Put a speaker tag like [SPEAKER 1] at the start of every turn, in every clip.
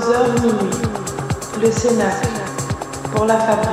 [SPEAKER 1] minuit, le sénat pour la famille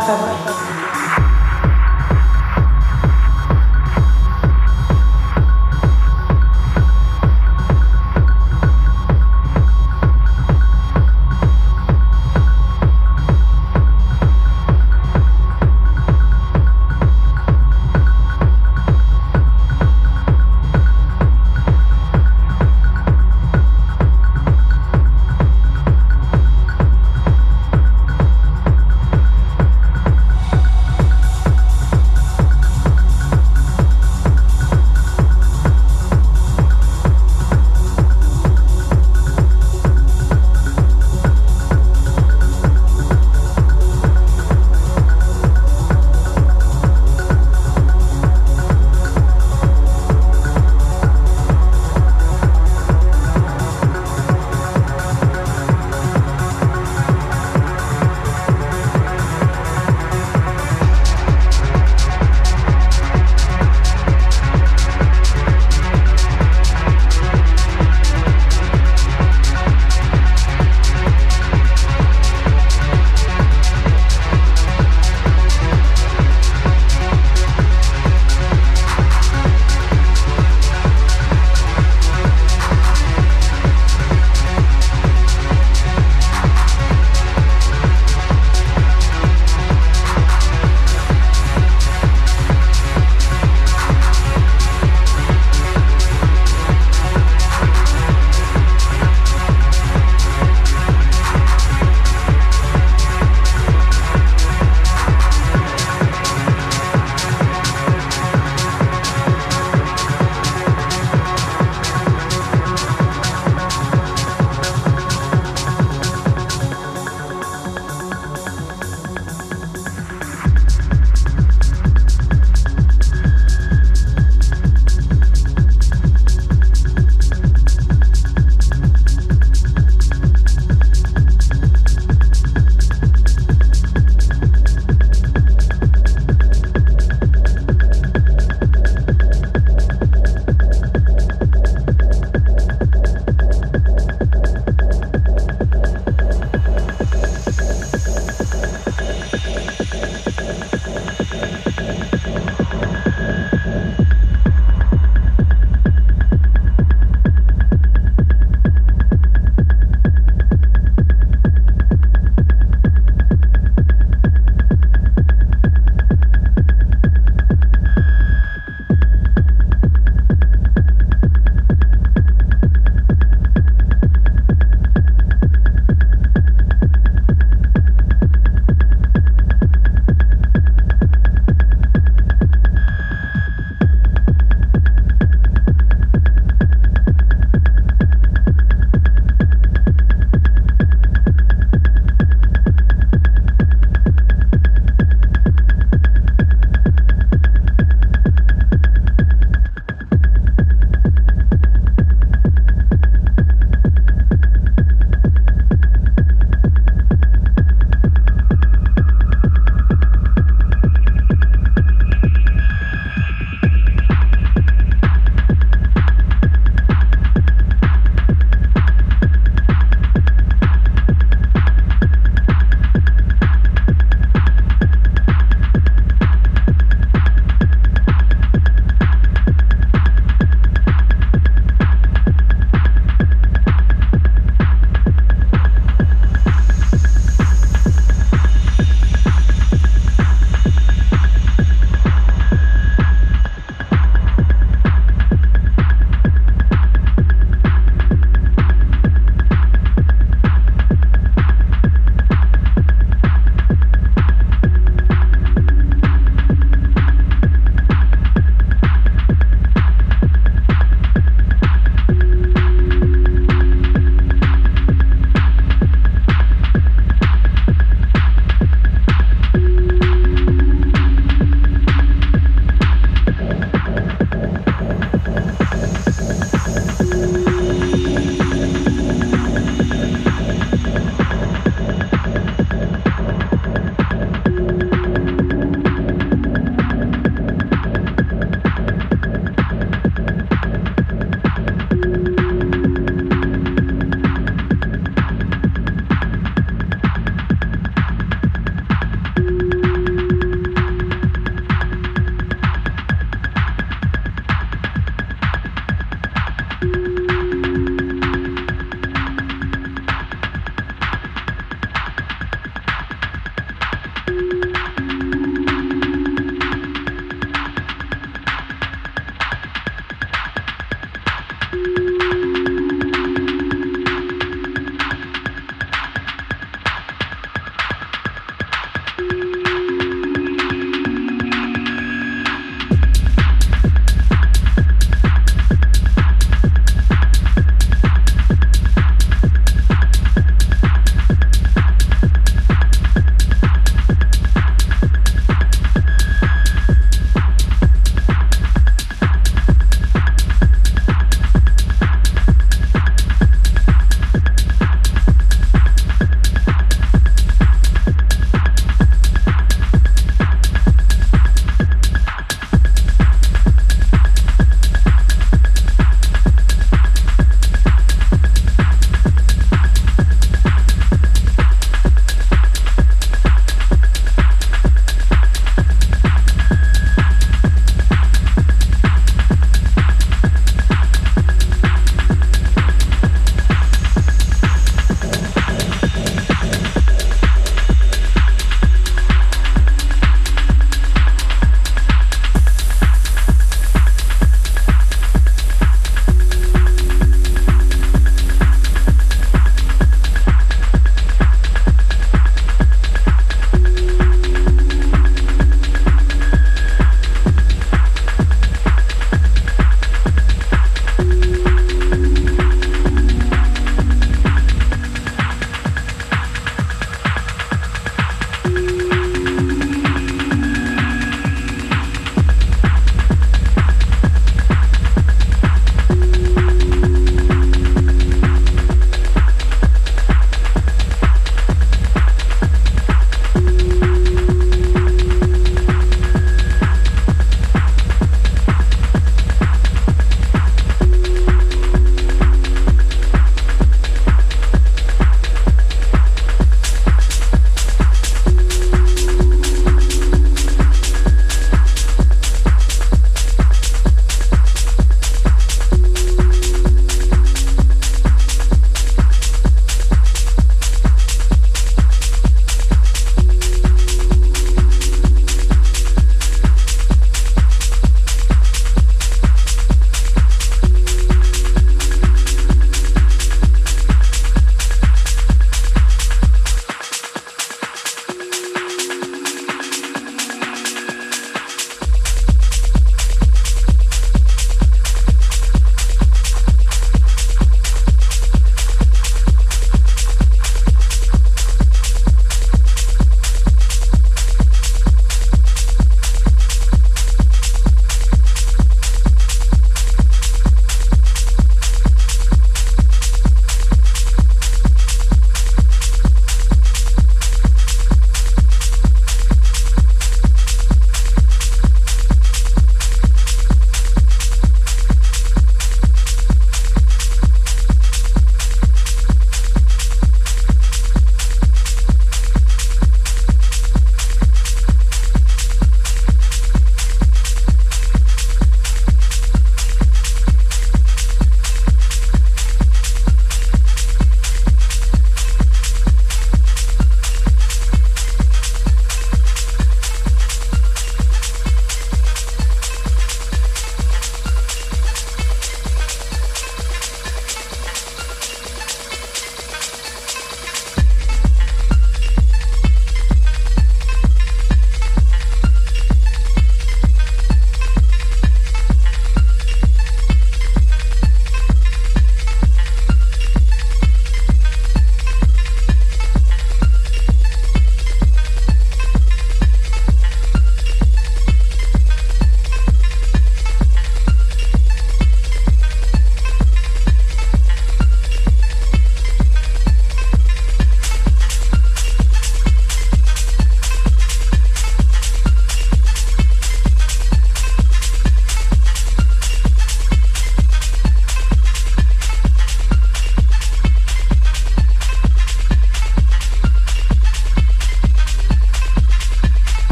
[SPEAKER 1] Саратова.